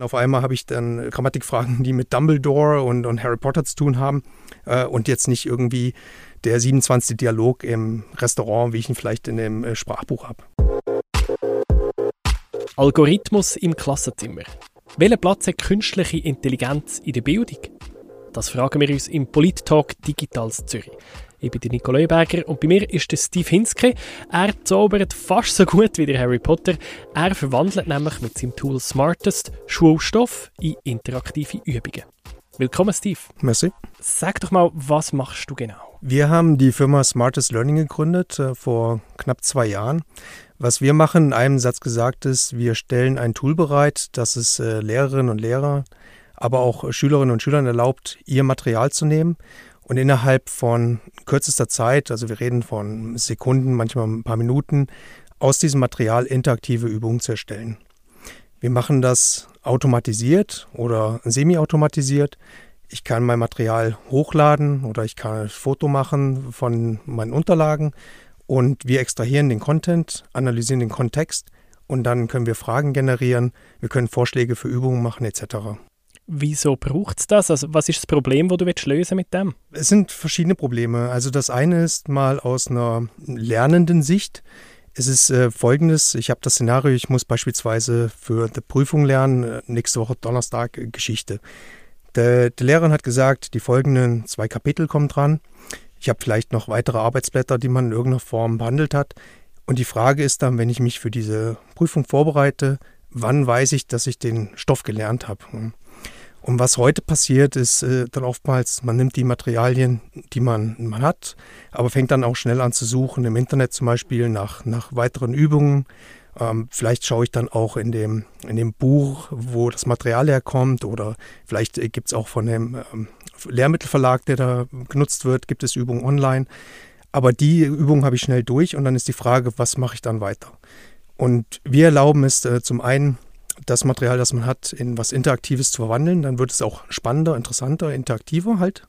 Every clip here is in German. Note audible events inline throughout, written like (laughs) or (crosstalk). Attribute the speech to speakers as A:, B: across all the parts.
A: Auf einmal habe ich dann Grammatikfragen, die mit Dumbledore und, und Harry Potter zu tun haben äh, und jetzt nicht irgendwie der 27. Dialog im Restaurant, wie ich ihn vielleicht in dem äh, Sprachbuch habe.
B: Algorithmus im Klassenzimmer. Welchen Platz hat künstliche Intelligenz in der Bildung? Das fragen wir uns im Polit-Talk Digitals Zürich. Ich bin der Nico Berger und bei mir ist der Steve Hinske. Er zaubert fast so gut wie der Harry Potter. Er verwandelt nämlich mit seinem Tool Smartest Schulstoff in interaktive Übungen. Willkommen, Steve.
A: Merci.
B: Sag doch mal, was machst du genau?
A: Wir haben die Firma Smartest Learning gegründet äh, vor knapp zwei Jahren. Was wir machen, in einem Satz gesagt ist, wir stellen ein Tool bereit, das es äh, Lehrerinnen und Lehrer, aber auch Schülerinnen und Schülern erlaubt, ihr Material zu nehmen und innerhalb von kürzester Zeit, also wir reden von Sekunden, manchmal ein paar Minuten, aus diesem Material interaktive Übungen zu erstellen. Wir machen das automatisiert oder semi-automatisiert. Ich kann mein Material hochladen oder ich kann ein Foto machen von meinen Unterlagen und wir extrahieren den Content, analysieren den Kontext und dann können wir Fragen generieren, wir können Vorschläge für Übungen machen etc.
B: Wieso braucht es das? Also was ist das Problem, das du willst lösen mit dem?
A: Es sind verschiedene Probleme. Also das eine ist mal aus einer lernenden Sicht. Es ist äh, folgendes, ich habe das Szenario, ich muss beispielsweise für die Prüfung lernen, äh, nächste Woche Donnerstag äh, Geschichte. Der, der Lehrer hat gesagt, die folgenden zwei Kapitel kommen dran. Ich habe vielleicht noch weitere Arbeitsblätter, die man in irgendeiner Form behandelt hat. Und die Frage ist dann, wenn ich mich für diese Prüfung vorbereite, wann weiß ich, dass ich den Stoff gelernt habe? Und was heute passiert, ist äh, dann oftmals, man nimmt die Materialien, die man, man hat, aber fängt dann auch schnell an zu suchen, im Internet zum Beispiel nach, nach weiteren Übungen. Ähm, vielleicht schaue ich dann auch in dem, in dem Buch, wo das Material herkommt, oder vielleicht äh, gibt es auch von dem ähm, Lehrmittelverlag, der da genutzt wird, gibt es Übungen online. Aber die Übung habe ich schnell durch und dann ist die Frage, was mache ich dann weiter? Und wir erlauben es äh, zum einen, das Material, das man hat, in was Interaktives zu verwandeln. Dann wird es auch spannender, interessanter, interaktiver halt.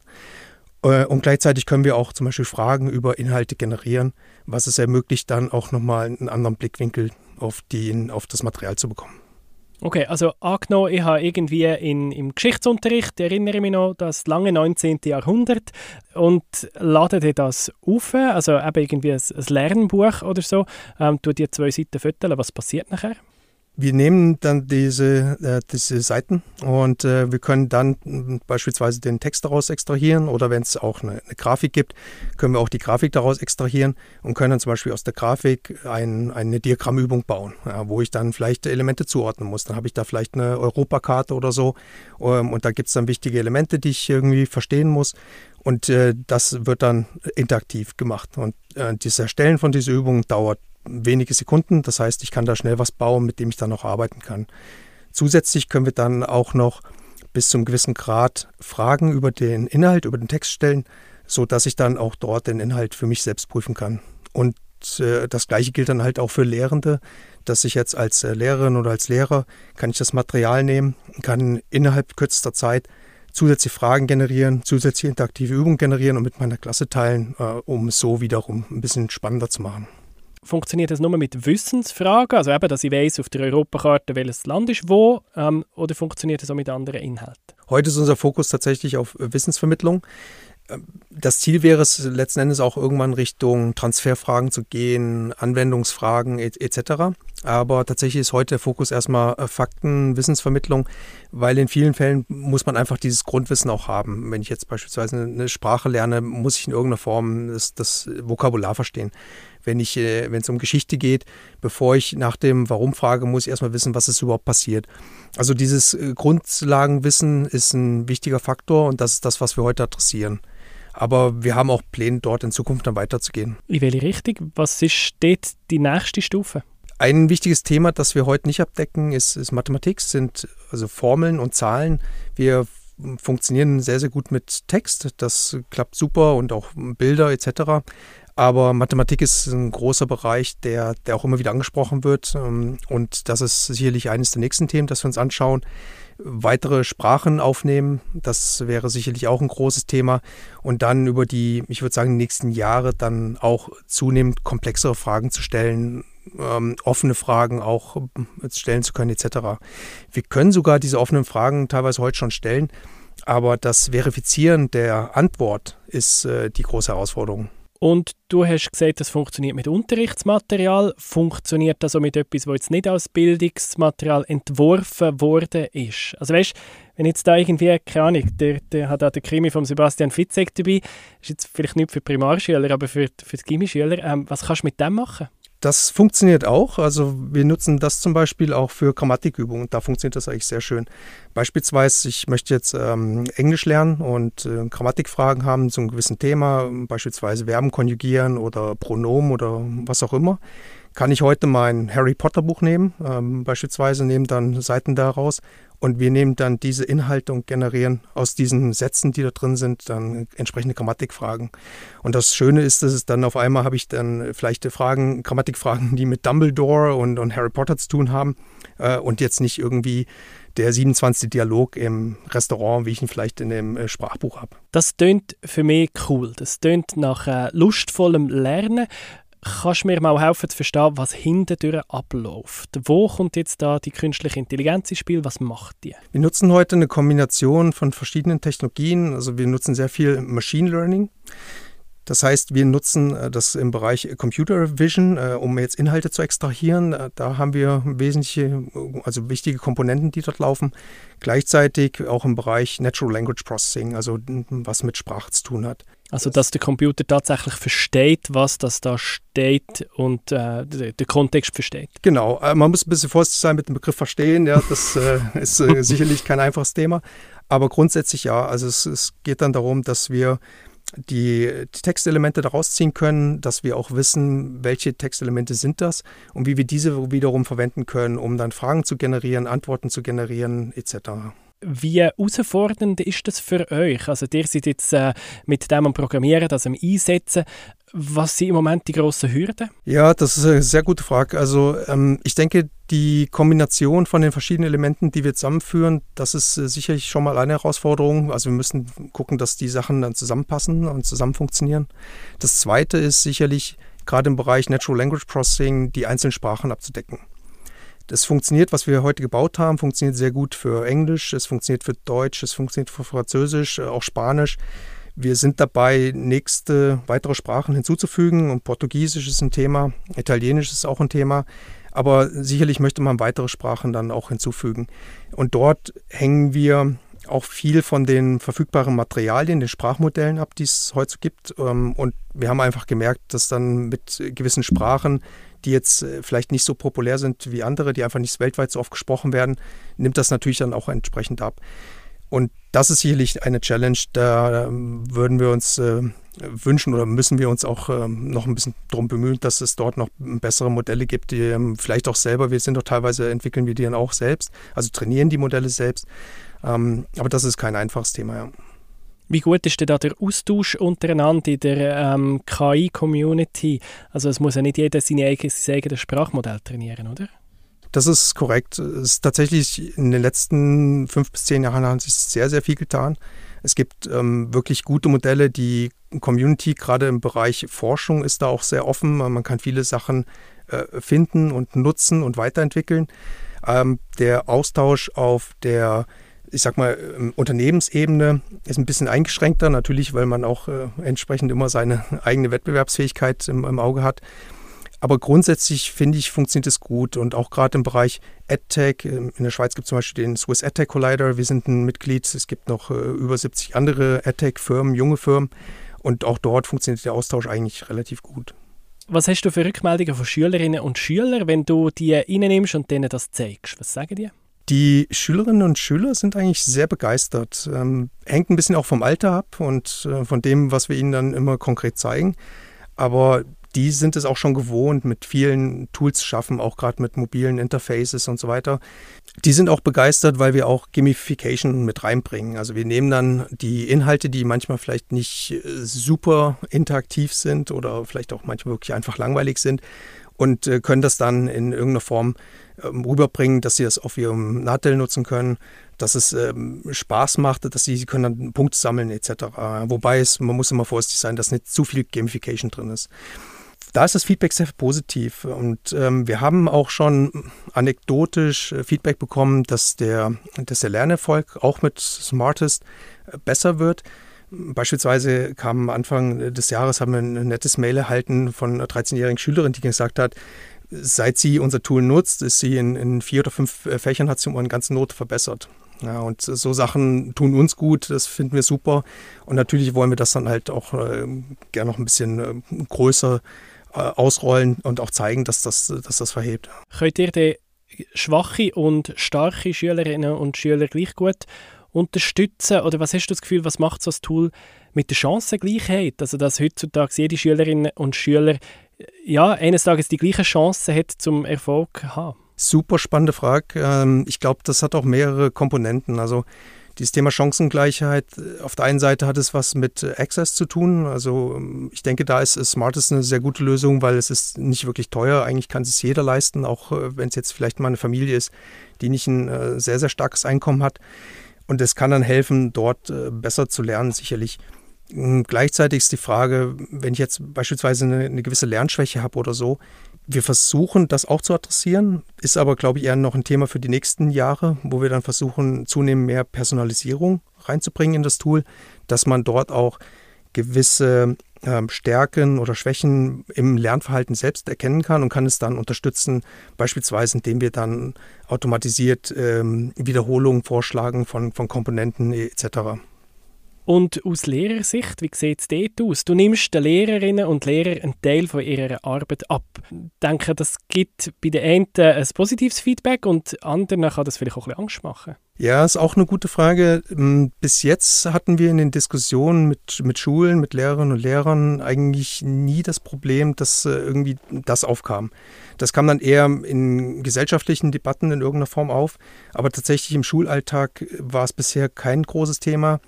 A: Äh, und gleichzeitig können wir auch zum Beispiel Fragen über Inhalte generieren, was es ermöglicht, dann auch nochmal einen anderen Blickwinkel auf, die, auf das Material zu bekommen.
B: Okay, also angenommen, ich habe irgendwie in, im Geschichtsunterricht, erinnere mich noch, das lange 19. Jahrhundert und lade das auf, also eben irgendwie ein, ein Lernbuch oder so, ähm, tue die zwei Seiten füttern, was passiert nachher?
A: Wir nehmen dann diese, äh, diese Seiten und äh, wir können dann beispielsweise den Text daraus extrahieren oder wenn es auch eine, eine, Grafik gibt, können wir auch die Grafik daraus extrahieren und können dann zum Beispiel aus der Grafik ein, eine Diagrammübung bauen, ja, wo ich dann vielleicht Elemente zuordnen muss. Dann habe ich da vielleicht eine Europakarte oder so ähm, und da gibt es dann wichtige Elemente, die ich irgendwie verstehen muss und äh, das wird dann interaktiv gemacht. Und äh, das Erstellen von dieser Übung dauert wenige Sekunden. Das heißt, ich kann da schnell was bauen, mit dem ich dann noch arbeiten kann. Zusätzlich können wir dann auch noch bis zum gewissen Grad Fragen über den Inhalt, über den Text stellen, sodass ich dann auch dort den Inhalt für mich selbst prüfen kann. Und äh, das Gleiche gilt dann halt auch für Lehrende, dass ich jetzt als äh, Lehrerin oder als Lehrer kann ich das Material nehmen, kann innerhalb kürzester Zeit zusätzliche Fragen generieren, zusätzliche interaktive Übungen generieren und mit meiner Klasse teilen, äh, um es so wiederum ein bisschen spannender zu machen.
B: Funktioniert das nur mit Wissensfragen, also eben, dass ich weiß auf der Europakarte, welches Land ist wo, ähm, oder funktioniert das auch mit anderen Inhalten?
A: Heute ist unser Fokus tatsächlich auf Wissensvermittlung. Ähm, das Ziel wäre es letzten Endes auch irgendwann Richtung Transferfragen zu gehen, Anwendungsfragen etc. Aber tatsächlich ist heute der Fokus erstmal äh, Fakten, Wissensvermittlung, weil in vielen Fällen muss man einfach dieses Grundwissen auch haben. Wenn ich jetzt beispielsweise eine Sprache lerne, muss ich in irgendeiner Form das, das Vokabular verstehen wenn ich, äh, wenn es um Geschichte geht, bevor ich nach dem Warum frage, muss ich erstmal wissen, was ist überhaupt passiert. Also dieses äh, Grundlagenwissen ist ein wichtiger Faktor und das ist das, was wir heute adressieren. Aber wir haben auch Pläne, dort in Zukunft dann weiterzugehen.
B: In welche Richtung? Was ist dort die nächste Stufe?
A: Ein wichtiges Thema, das wir heute nicht abdecken, ist, ist Mathematik, sind also Formeln und Zahlen. Wir funktionieren sehr, sehr gut mit Text. Das klappt super und auch Bilder etc. Aber Mathematik ist ein großer Bereich, der, der auch immer wieder angesprochen wird. Ähm, und das ist sicherlich eines der nächsten Themen, das wir uns anschauen. Weitere Sprachen aufnehmen, das wäre sicherlich auch ein großes Thema. Und dann über die, ich würde sagen, nächsten Jahre dann auch zunehmend komplexere Fragen zu stellen, ähm, offene Fragen auch äh, stellen zu können etc. Wir können sogar diese offenen Fragen teilweise heute schon stellen, aber das Verifizieren der Antwort ist äh, die große Herausforderung.
B: Und du hast gesagt, das funktioniert mit Unterrichtsmaterial. Funktioniert das auch mit etwas, was jetzt nicht als Bildungsmaterial entworfen worden ist? Also weißt, wenn jetzt da irgendwie, keine Ahnung, der, der hat auch der Krimi von Sebastian Fitzek dabei, ist jetzt vielleicht nicht für Primarschüler, aber für, für die Gimmischüler, ähm, was kannst du mit dem machen?
A: Das funktioniert auch. Also wir nutzen das zum Beispiel auch für Grammatikübungen. Da funktioniert das eigentlich sehr schön. Beispielsweise, ich möchte jetzt ähm, Englisch lernen und äh, Grammatikfragen haben zu einem gewissen Thema, beispielsweise Verben konjugieren oder Pronomen oder was auch immer. Kann ich heute mein Harry Potter Buch nehmen, ähm, beispielsweise nehmen dann Seiten daraus und wir nehmen dann diese Inhalte und generieren aus diesen Sätzen, die da drin sind, dann entsprechende Grammatikfragen. Und das Schöne ist, dass es dann auf einmal habe ich dann vielleicht Fragen, Grammatikfragen, die mit Dumbledore und, und Harry Potter zu tun haben äh, und jetzt nicht irgendwie der 27. Dialog im Restaurant, wie ich ihn vielleicht in dem äh, Sprachbuch habe.
B: Das tönt für mich cool. Das tönt nach äh, lustvollem Lernen. Kannst du mir mal helfen zu verstehen, was hintendurch abläuft? Wo kommt jetzt da die künstliche Intelligenz ins Spiel? Was macht die?
A: Wir nutzen heute eine Kombination von verschiedenen Technologien. Also wir nutzen sehr viel Machine Learning. Das heißt, wir nutzen äh, das im Bereich Computer Vision, äh, um jetzt Inhalte zu extrahieren. Äh, da haben wir wesentliche, also wichtige Komponenten, die dort laufen. Gleichzeitig auch im Bereich Natural Language Processing, also was mit Sprache zu tun hat.
B: Also, dass der Computer tatsächlich versteht, was das da steht und äh, den Kontext versteht.
A: Genau, man muss ein bisschen vorsichtig sein mit dem Begriff verstehen. Ja, das äh, (laughs) ist äh, sicherlich kein einfaches Thema. Aber grundsätzlich ja, also es, es geht dann darum, dass wir die, die Textelemente daraus ziehen können, dass wir auch wissen, welche Textelemente sind das und wie wir diese wiederum verwenden können, um dann Fragen zu generieren, Antworten zu generieren etc.
B: Wie herausfordernd ist das für euch? Also ihr seid jetzt äh, mit dem am Programmieren, das am Einsetzen. Was sind im Moment die grossen Hürden?
A: Ja, das ist eine sehr gute Frage. Also ähm, ich denke, die Kombination von den verschiedenen Elementen, die wir zusammenführen, das ist äh, sicherlich schon mal eine Herausforderung. Also wir müssen gucken, dass die Sachen dann zusammenpassen und zusammen funktionieren. Das Zweite ist sicherlich gerade im Bereich Natural Language Processing die einzelnen Sprachen abzudecken. Das funktioniert, was wir heute gebaut haben, funktioniert sehr gut für Englisch, es funktioniert für Deutsch, es funktioniert für Französisch, äh, auch Spanisch. Wir sind dabei, nächste weitere Sprachen hinzuzufügen und Portugiesisch ist ein Thema, Italienisch ist auch ein Thema. Aber sicherlich möchte man weitere Sprachen dann auch hinzufügen. Und dort hängen wir auch viel von den verfügbaren Materialien, den Sprachmodellen ab, die es heute gibt. Ähm, und wir haben einfach gemerkt, dass dann mit gewissen Sprachen, die jetzt äh, vielleicht nicht so populär sind wie andere, die einfach nicht weltweit so oft gesprochen werden, nimmt das natürlich dann auch entsprechend ab. Und das ist sicherlich eine Challenge, da ähm, würden wir uns äh, wünschen oder müssen wir uns auch ähm, noch ein bisschen darum bemühen, dass es dort noch bessere Modelle gibt, die vielleicht auch selber, wir sind doch teilweise, entwickeln wir die dann auch selbst, also trainieren die Modelle selbst, ähm, aber das ist kein einfaches Thema, ja.
B: Wie gut ist denn da der Austausch untereinander in der ähm, KI-Community? Also es muss ja nicht jeder sein eigenes Sprachmodell trainieren, oder?
A: Das ist korrekt. Es ist tatsächlich in den letzten fünf bis zehn Jahren hat sich sehr, sehr viel getan. Es gibt ähm, wirklich gute Modelle. Die Community, gerade im Bereich Forschung, ist da auch sehr offen. Man kann viele Sachen äh, finden und nutzen und weiterentwickeln. Ähm, der Austausch auf der ich sag mal, Unternehmensebene ist ein bisschen eingeschränkter, natürlich, weil man auch äh, entsprechend immer seine eigene Wettbewerbsfähigkeit im, im Auge hat. Aber grundsätzlich finde ich, funktioniert es gut. Und auch gerade im Bereich EdTech, ähm, in der Schweiz gibt es zum Beispiel den Swiss EdTech Collider. Wir sind ein Mitglied. Es gibt noch äh, über 70 andere EdTech-Firmen, junge Firmen. Und auch dort funktioniert der Austausch eigentlich relativ gut.
B: Was hast du für Rückmeldungen von Schülerinnen und Schülern, wenn du die reinnimmst und denen das zeigst? Was sagen die?
A: Die Schülerinnen und Schüler sind eigentlich sehr begeistert. Ähm, hängt ein bisschen auch vom Alter ab und äh, von dem, was wir ihnen dann immer konkret zeigen. Aber die sind es auch schon gewohnt, mit vielen Tools schaffen, auch gerade mit mobilen Interfaces und so weiter. Die sind auch begeistert, weil wir auch Gamification mit reinbringen. Also wir nehmen dann die Inhalte, die manchmal vielleicht nicht äh, super interaktiv sind oder vielleicht auch manchmal wirklich einfach langweilig sind und äh, können das dann in irgendeiner Form ähm, rüberbringen, dass sie das auf ihrem Nadel nutzen können, dass es ähm, Spaß macht, dass sie, sie können dann Punkte sammeln etc. Wobei es, man muss immer vorsichtig sein, dass nicht zu viel Gamification drin ist. da ist das Feedback sehr positiv. Und ähm, wir haben auch schon anekdotisch äh, Feedback bekommen, dass der, dass der Lernerfolg auch mit Smartest äh, besser wird. Beispielsweise kam Anfang des Jahres, haben wir ein nettes Mail erhalten von einer 13-jährigen Schülerin, die gesagt hat, seit sie unser Tool nutzt, ist sie in, in vier oder fünf äh, Fächern, hat sie um eine ganze Note verbessert. Ja, und so Sachen tun uns gut, das finden wir super. Und natürlich wollen wir das dann halt auch äh, gerne noch ein bisschen äh, größer äh, ausrollen und auch zeigen, dass das, dass das verhebt.
B: Könnt ihr die schwache und starke Schülerinnen und Schüler gleich gut unterstützen? Oder was hast du das Gefühl, was macht so ein Tool mit der Chancengleichheit? Also, dass heutzutage jede Schülerin und Schüler ja, eines Tages die gleiche Chance hat, zum Erfolg haben?
A: Super spannende Frage. Ähm, ich glaube, das hat auch mehrere Komponenten. Also dieses Thema Chancengleichheit, äh, auf der einen Seite hat es was mit Access zu tun. Also ähm, ich denke, da ist Smartest eine sehr gute Lösung, weil es ist nicht wirklich teuer. Eigentlich kann es jeder leisten, auch äh, wenn es jetzt vielleicht mal eine Familie ist, die nicht ein äh, sehr, sehr starkes Einkommen hat. Und es kann dann helfen, dort besser zu lernen, sicherlich. Hm, gleichzeitig ist die Frage, wenn ich jetzt beispielsweise eine, eine gewisse Lernschwäche habe oder so, wir versuchen das auch zu adressieren, ist aber, glaube ich, eher noch ein Thema für die nächsten Jahre, wo wir dann versuchen, zunehmend mehr Personalisierung reinzubringen in das Tool, dass man dort auch gewisse ähm, Stärken oder Schwächen im Lernverhalten selbst erkennen kann und kann es dann unterstützen, beispielsweise indem wir dann automatisiert ähm, Wiederholungen vorschlagen von, von Komponenten etc.
B: Und aus Lehrersicht, wie sieht es dort aus? Du nimmst den Lehrerinnen und Lehrern einen Teil von ihrer Arbeit ab. Ich denke, das gibt bei den einen ein positives Feedback und anderen kann das vielleicht auch ein bisschen Angst machen.
A: Ja, ist auch eine gute Frage. Hm, bis jetzt hatten wir in den Diskussionen mit, mit Schulen, mit Lehrerinnen und Lehrern eigentlich nie das Problem, dass äh, irgendwie das aufkam. Das kam dann eher in gesellschaftlichen Debatten in irgendeiner Form auf, aber tatsächlich im Schulalltag war es bisher kein großes Thema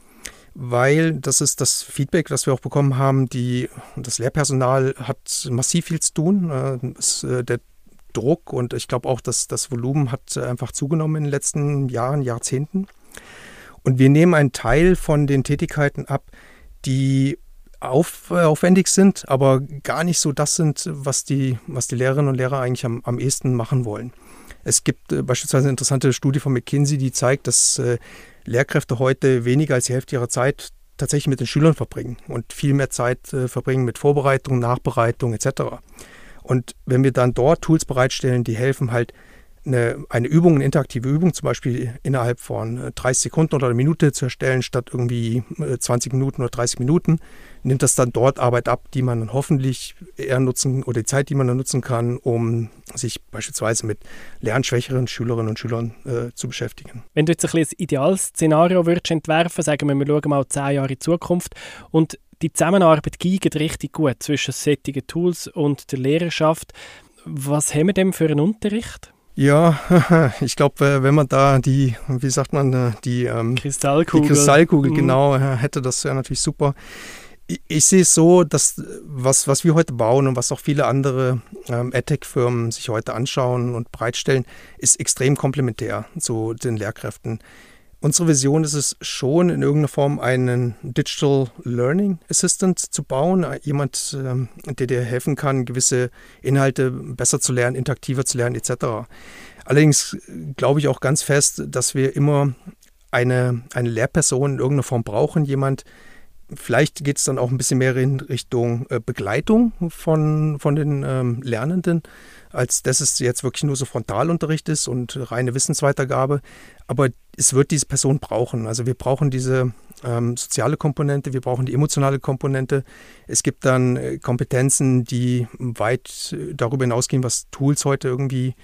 A: weil das ist das Feedback, das wir auch bekommen haben. Die, das Lehrpersonal hat massiv viel zu tun. Äh, der Druck und ich glaube auch, dass das Volumen hat einfach zugenommen in den letzten Jahren, Jahrzehnten. Und wir nehmen einen Teil von den Tätigkeiten ab, die auf, äh, aufwendig sind, aber gar nicht so das sind, was die, was die Lehrerinnen und Lehrer eigentlich am, am ehesten machen wollen. Es gibt äh, beispielsweise eine interessante Studie von McKinsey, die zeigt, dass äh, Lehrkräfte heute weniger als die Hälfte ihrer Zeit tatsächlich mit den Schülern verbringen und viel mehr Zeit äh, verbringen mit Vorbereitung, Nachbereitung etc. Und wenn wir dann dort Tools bereitstellen, die helfen halt eine, eine Übung, eine interaktive Übung zum Beispiel innerhalb von 30 äh, Sekunden oder einer Minute zu erstellen, statt irgendwie 20 äh, Minuten oder 30 Minuten, nimmt das dann dort Arbeit ab, die man dann hoffentlich eher nutzen oder die Zeit, die man dann nutzen kann, um sich beispielsweise mit lernschwächeren Schülerinnen und Schülern äh, zu beschäftigen.
B: Wenn du jetzt ein, ein Idealszenario würdest entwerfen, sagen wir, wir schauen mal zehn Jahre in Zukunft und die Zusammenarbeit geht richtig gut zwischen solchen Tools und der Lehrerschaft. Was haben wir denn für einen Unterricht?
A: Ja, (laughs) ich glaube, äh, wenn man da die, wie sagt man, äh, die ähm,
B: Kristallkugel,
A: die Kristallkugel mhm. genau äh, hätte, das wäre natürlich super. Ich, ich, sehe es so, dass was, was wir heute bauen und was auch viele andere ähm, AdTech-Firmen sich heute anschauen und bereitstellen, ist extrem komplementär zu den Lehrkräften. Unsere Vision ist es schon, in irgendeiner Form einen Digital Learning Assistant zu bauen. Jemand, ähm, der dir helfen kann, gewisse Inhalte besser zu lernen, interaktiver zu lernen, etc. Allerdings glaube ich auch ganz fest, dass wir immer eine, eine Lehrperson in irgendeiner Form brauchen. Jemand, vielleicht geht es dann auch ein bisschen mehr in Richtung äh, Begleitung von, von den ähm, Lernenden als dass es jetzt wirklich nur so Frontalunterricht ist und reine Wissensweitergabe. Aber es wird diese Person brauchen. Also wir brauchen diese ähm, soziale Komponente, wir brauchen die emotionale Komponente. Es gibt dann äh, Kompetenzen, die weit äh, darüber hinausgehen, was Tools heute irgendwie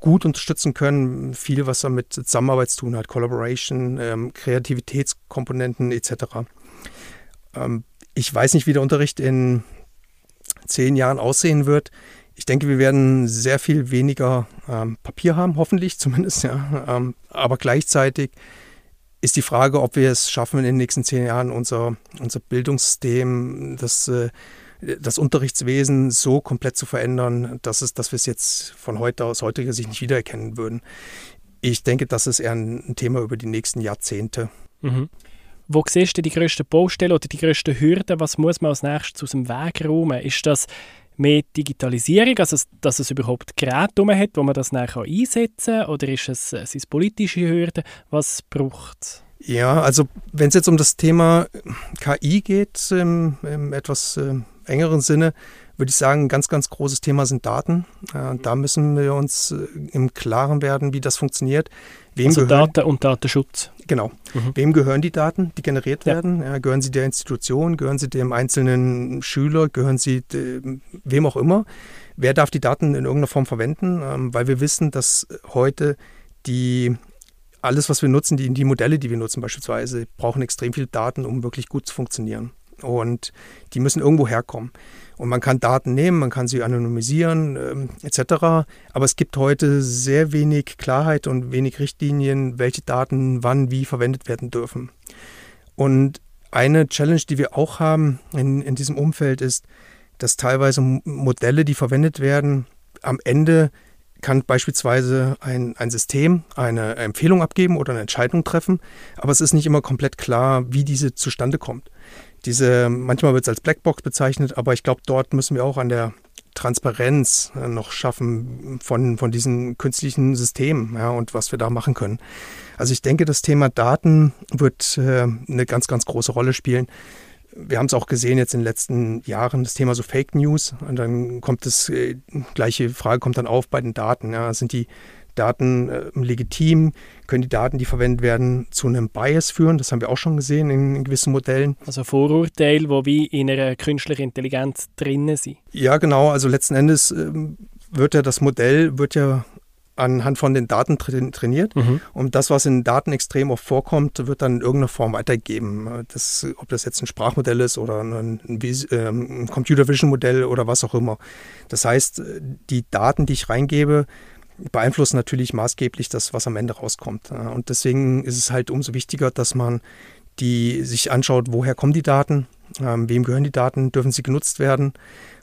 A: gut unterstützen können. Viel, was damit Zusammenarbeit zu tun hat, Collaboration, ähm, Kreativitätskomponenten etc. Ähm, ich weiß nicht, wie der Unterricht in zehn Jahren aussehen wird ich denke, wir werden sehr viel weniger ähm, Papier haben, hoffentlich (laughs) zumindest, ja. Ähm, aber gleichzeitig ist die Frage, ob wir es schaffen, in den nächsten zehn Jahren unser, unser Bildungssystem, das, äh, das Unterrichtswesen so komplett zu verändern, dass, es, dass wir es jetzt von heute aus heutiger Sicht nicht wiedererkennen würden. Ich denke, das ist eher ein, Thema über die nächsten Jahrzehnte.
B: Mhm. Wo siehst du die größten Baustellen oder die größten Hürden? Was muss man als nächstes aus dem Weg räumen? Ist das mehr Digitalisierung, also dass es überhaupt Geräte hat, wo man das nachher einsetzen kann? Oder ist es, sind es politische Hürden? Was braucht es?
A: Ja, also wenn es jetzt um das Thema KI geht, im, im etwas äh, engeren Sinne, würde ich sagen, ein ganz, ganz großes Thema sind Daten. Äh, da müssen wir uns äh, im Klaren werden, wie das funktioniert.
B: Wem also gehören, Daten und Datenschutz.
A: Genau. Mhm. Wem gehören die Daten, die generiert ja. werden? Ja, gehören sie der Institution? Gehören sie dem einzelnen Schüler? Gehören sie dem, wem auch immer? Wer darf die Daten in irgendeiner Form verwenden? Ähm, weil wir wissen, dass heute die alles, was wir nutzen, die, die Modelle, die wir nutzen beispielsweise, brauchen extrem viel Daten, um wirklich gut zu funktionieren. Und die müssen irgendwo herkommen. Und man kann Daten nehmen, man kann sie anonymisieren ähm, etc. Aber es gibt heute sehr wenig Klarheit und wenig Richtlinien, welche Daten wann wie verwendet werden dürfen. Und eine Challenge, die wir auch haben in, in diesem Umfeld ist, dass teilweise Modelle, die verwendet werden, am Ende kann beispielsweise ein, ein System eine Empfehlung abgeben oder eine Entscheidung treffen, aber es ist nicht immer komplett klar, wie diese zustande kommt. Diese, manchmal wird es als Blackbox bezeichnet, aber ich glaube, dort müssen wir auch an der Transparenz äh, noch schaffen von, von diesen künstlichen Systemen ja, und was wir da machen können. Also ich denke, das Thema Daten wird äh, eine ganz, ganz große Rolle spielen wir haben es auch gesehen jetzt in den letzten Jahren, das Thema so Fake News. Und dann kommt das, äh, gleiche Frage kommt dann auf bei den Daten. Ja. Sind die Daten äh, legitim? Können die Daten, die verwendet werden, zu einem Bias führen? Das haben wir auch schon gesehen in, in gewissen Modellen.
B: Also Vorurteile, wo wie in einer künstlichen Intelligenz drinnen sind.
A: Ja, genau. Also letzten Endes äh, wird ja das Modell wird ja anhand von den Daten trainiert. Mhm. Und das, was in Daten extrem oft vorkommt, wird dann in irgendeiner Form weitergegeben. Das, ob das jetzt ein Sprachmodell ist oder ein, ein, ähm, ein Computer Vision Modell oder was auch immer. Das heißt, die Daten, die ich reingebe, beeinflussen natürlich maßgeblich das, was am Ende rauskommt. Und deswegen ist es halt umso wichtiger, dass man die sich anschaut, woher kommen die Daten, ähm, wem gehören die Daten, dürfen sie genutzt werden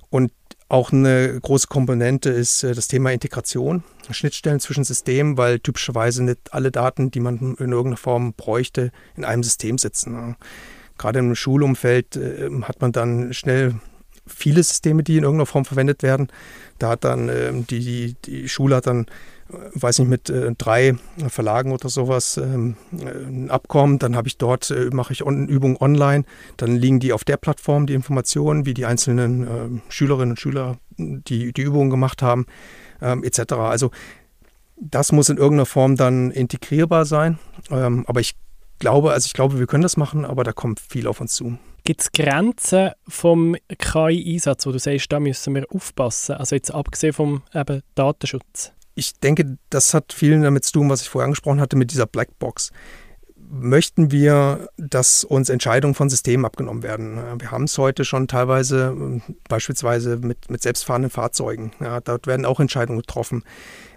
A: und auch eine große Komponente ist äh, das Thema Integration, Schnittstellen zwischen Systemen, weil typischerweise nicht alle Daten, die man in irgendeiner Form bräuchte, in einem System sitzen. Gerade im Schulumfeld äh, hat man dann schnell viele Systeme, die in irgendeiner Form verwendet werden. Da hat dann ähm, die, die, die Schule hat dann weiß nicht, mit äh, drei Verlagen oder sowas ähm, äh, ein Abkommen. Dann habe ich dort, äh, mache ich on, Übungen online. Dann liegen die auf der Plattform, die Informationen, wie die einzelnen äh, Schülerinnen und Schüler die, die Übungen gemacht haben, ähm, etc. Also das muss in irgendeiner Form dann integrierbar sein. Ähm, aber ich glaube, also ich glaube, wir können das machen, aber da kommt viel auf uns zu.
B: Gibt es Grenzen vom KI-Einsatz, wo du sagst, da müssen wir aufpassen? Also jetzt abgesehen vom eben, Datenschutz
A: ich denke, das hat viel damit zu tun, was ich vorher angesprochen hatte mit dieser Blackbox. Möchten wir, dass uns Entscheidungen von Systemen abgenommen werden? Wir haben es heute schon teilweise, beispielsweise mit, mit selbstfahrenden Fahrzeugen. Ja, dort werden auch Entscheidungen getroffen.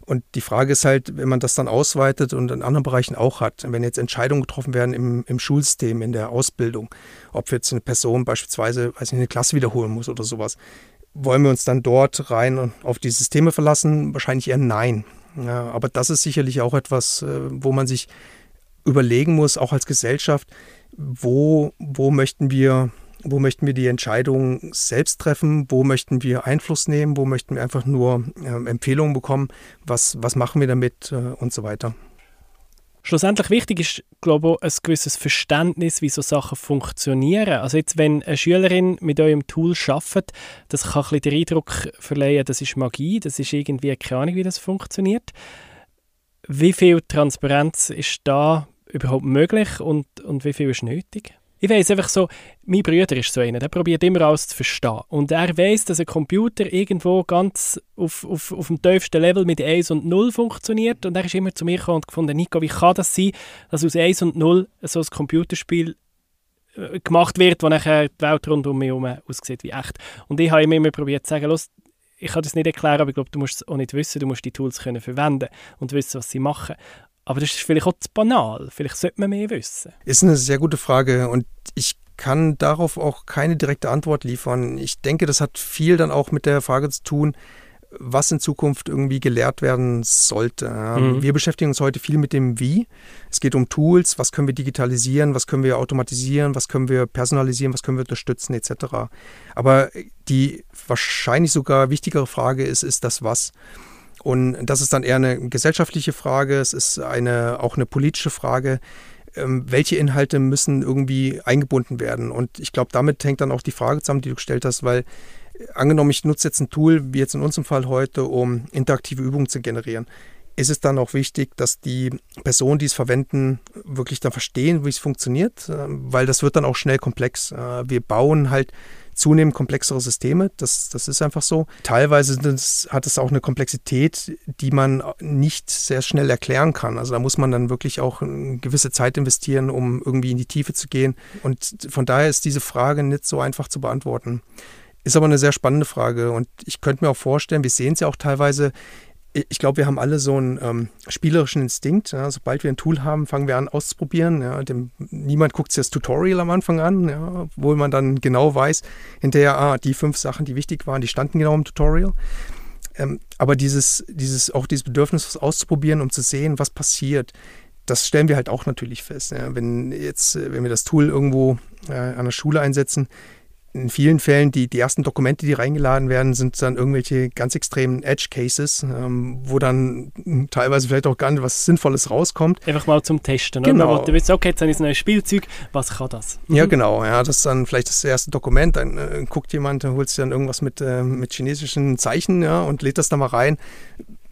A: Und die Frage ist halt, wenn man das dann ausweitet und in anderen Bereichen auch hat, wenn jetzt Entscheidungen getroffen werden im, im Schulsystem, in der Ausbildung, ob jetzt eine Person beispielsweise, weiß nicht, eine Klasse wiederholen muss oder sowas, wollen wir uns dann dort rein auf die Systeme verlassen? Wahrscheinlich eher nein. Ja, aber das ist sicherlich auch etwas, äh, wo man sich überlegen muss, auch als Gesellschaft, wo, wo möchten wir wo möchten wir die Entscheidung selbst treffen, wo möchten wir Einfluss nehmen, wo möchten wir einfach nur äh, Empfehlungen bekommen, was, was machen wir damit äh, und so weiter.
B: Schlussendlich wichtig ist, glaube ich, ein gewisses Verständnis, wie so Sachen funktionieren. Also jetzt, wenn eine Schülerin mit eurem Tool arbeitet, das kann ein bisschen den Eindruck verleihen, das ist Magie, das ist irgendwie keine Ahnung, wie das funktioniert. Wie viel Transparenz ist da überhaupt möglich und, und wie viel ist nötig? Ich weiß einfach so, mein Bruder ist so einer, der probiert immer alles zu verstehen. Und er weiß, dass ein Computer irgendwo ganz auf, auf, auf dem tiefsten Level mit 1 und 0 funktioniert. Und er ist immer zu mir gekommen und gefunden, Nico, wie kann das sein, dass aus 1 und 0 so ein Computerspiel äh, gemacht wird, wo nachher die Welt rund um mich herum aussieht wie echt. Und ich habe ihm immer probiert zu sagen, los, ich kann das nicht erklären, aber ich glaube, du musst es auch nicht wissen, du musst die Tools können verwenden und wissen, was sie machen. Aber das ist vielleicht auch zu banal. Vielleicht sollte man mehr wissen.
A: Ist eine sehr gute Frage und ich kann darauf auch keine direkte Antwort liefern. Ich denke, das hat viel dann auch mit der Frage zu tun, was in Zukunft irgendwie gelehrt werden sollte. Mhm. Wir beschäftigen uns heute viel mit dem Wie. Es geht um Tools, was können wir digitalisieren, was können wir automatisieren, was können wir personalisieren, was können wir unterstützen etc. Aber die wahrscheinlich sogar wichtigere Frage ist, ist das Was. Und das ist dann eher eine gesellschaftliche Frage, es ist eine, auch eine politische Frage ähm, welche Inhalte müssen irgendwie eingebunden werden. Und ich glaube, damit hängt dann auch die Frage zusammen, die du gestellt hast, weil angenommen, ich nutze jetzt ein Tool, wie jetzt in unserem Fall heute, um interaktive Übungen zu generieren. Ist es dann auch wichtig, dass die Personen, die es verwenden, wirklich dann verstehen, wie es funktioniert? Ähm, weil das wird dann auch schnell komplex. Äh, wir bauen halt zunehmend komplexere Systeme. Das, das ist einfach so. Teilweise das, hat es auch eine Komplexität, die man nicht sehr schnell erklären kann. Also da muss man dann wirklich auch eine gewisse Zeit investieren, um irgendwie in die Tiefe zu gehen. Und von daher ist diese Frage nicht so einfach zu beantworten. Ist aber eine sehr spannende Frage und ich könnte mir auch vorstellen, wir sehen es ja auch teilweise, ich glaube, wir haben alle so einen ähm, spielerischen Instinkt. Ja. Sobald wir ein Tool haben, fangen wir an auszuprobieren. Ja. Dem, niemand guckt sich das Tutorial am Anfang an, ja, wo man dann genau weiß, hinterher, ah, die fünf Sachen, die wichtig waren, die standen genau im Tutorial. Ähm, aber dieses, dieses, auch dieses Bedürfnis, was auszuprobieren, um zu sehen, was passiert, das stellen wir halt auch natürlich fest. Wenn jetzt, wenn wir das Tool irgendwo äh, an der Schule einsetzen, in vielen Fällen die, die ersten Dokumente, die reingeladen werden, sind dann irgendwelche ganz extremen Edge-Cases, ähm, wo dann teilweise vielleicht auch gar nicht was Sinnvolles rauskommt.
B: Einfach mal zum Testen.
A: Genau.
B: Oder? Du willst, okay, jetzt habe ich ein neues Spielzeug, was kann das?
A: Mhm. Ja, genau. Ja, das ist dann vielleicht das erste Dokument. Dann äh, guckt jemand, dann holt sich dann irgendwas mit, äh, mit chinesischen Zeichen ja, und lädt das dann mal rein.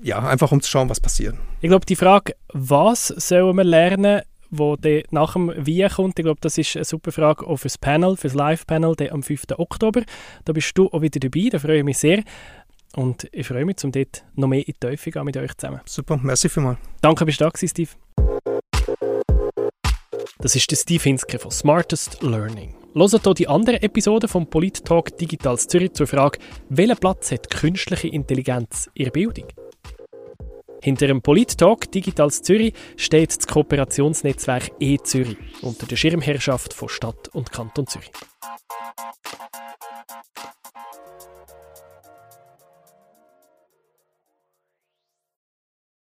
A: Ja, einfach um zu schauen, was passiert.
B: Ich glaube, die Frage, was sollen wir lernen, wo der nach dem Wie kommt. Ich glaube, das ist eine super Frage auch fürs Panel, fürs Live-Panel am 5. Oktober. Da bist du auch wieder dabei, da freue ich mich sehr. Und ich freue mich, um dort noch mehr in die Teufel gehen mit euch zusammen.
A: Super, merci vielmals.
B: Danke, bist du da gewesen, Steve. Das ist der Steve Hinske von Smartest Learning. Hört hier die anderen Episoden vom Polit Talk Digitals Zürich zur Frage, welchen Platz hat künstliche Intelligenz in der Bildung? Hinter dem Polit-Talk Digitals Zürich steht das Kooperationsnetzwerk E-Zürich unter der Schirmherrschaft von Stadt und Kanton Zürich.